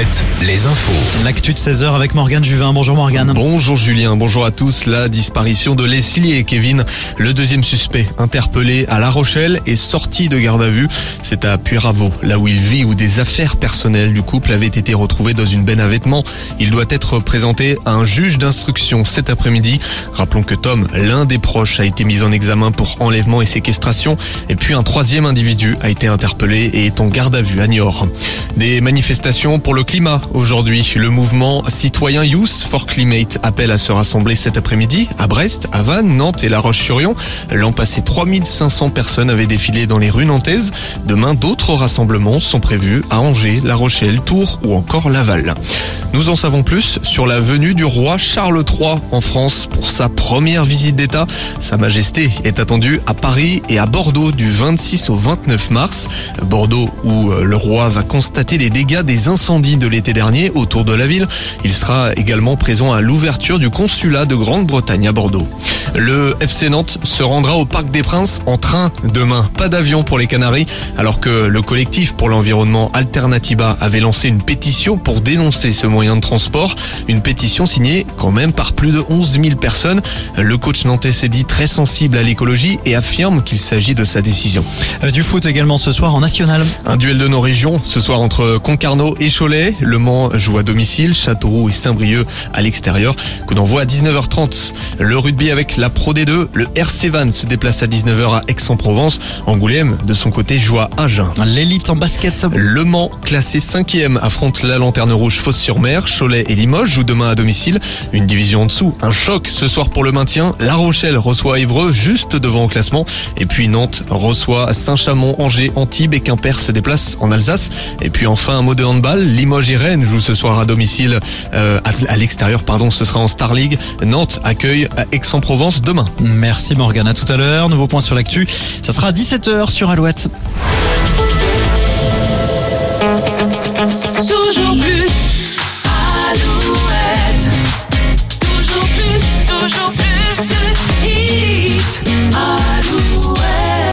Alouette, les infos. L'actu de 16h avec Morgane Juvin. Bonjour Morgane. Bonjour Julien, bonjour à tous. La disparition de Leslie et Kevin, le deuxième suspect interpellé à La Rochelle est sorti de garde à vue. C'est à Puyraveau, là où il vit, où des affaires personnelles du couple avaient été retrouvées dans une benne à vêtements. Il doit être présenté à un juge d'instruction cet après-midi. Rappelons que Tom, l'un des proches, a été mis en examen pour enlèvement et séquestration. Et puis un troisième individu a été interpellé et est en garde à vue à Niort. Des manifestations pour le climat aujourd'hui. Le mouvement citoyen Youth for Climate appelle à se rassembler cet après-midi à Brest, à Vannes, Nantes et La Roche-sur-Yon. L'an passé, 3500 personnes avaient défilé dans les rues nantaises. Demain, d'autres rassemblements sont prévus à Angers, La Rochelle, Tours ou encore Laval. Nous en savons plus sur la venue du roi Charles III en France pour sa première visite d'État. Sa Majesté est attendue à Paris et à Bordeaux du 26 au 29 mars. Bordeaux où euh, le roi va constater les dégâts des incendies de l'été dernier autour de la ville. Il sera également présent à l'ouverture du consulat de Grande-Bretagne à Bordeaux. Le FC Nantes se rendra au Parc des Princes en train demain. Pas d'avion pour les Canaries, alors que le collectif pour l'environnement Alternativa avait lancé une pétition pour dénoncer ce moyen de transport. Une pétition signée quand même par plus de 11 000 personnes. Le coach nantais s'est dit très sensible à l'écologie et affirme qu'il s'agit de sa décision. Euh, Du foot également ce soir en national. Un duel de nos régions ce soir entre Concarneau et Cholet. Le Mans joue à domicile, Châteauroux et Saint-Brieuc à l'extérieur. Coup d'envoi à 19h30. Le rugby avec la Pro D2, le RC Van se déplace à 19h à Aix-en-Provence. Angoulême, de son côté, joue à Agen. L'élite en basket. Le Mans, classé 5e, affronte la Lanterne Rouge Fosse-sur-Mer. Cholet et Limoges jouent demain à domicile. Une division en dessous. Un choc ce soir pour le maintien. La Rochelle reçoit Évreux juste devant au classement. Et puis Nantes reçoit Saint-Chamond, Angers, Antibes et Quimper se déplacent en Alsace. Et puis enfin un mot de handball. Limoges et Rennes jouent ce soir à domicile. euh, à, à l'extérieur, pardon, ce sera en Star League. Nantes accueille à Aix-en-Provence demain. Merci Morgane. À tout à l'heure. Nouveau point sur l'actu. Ça sera à 17h sur Alouette.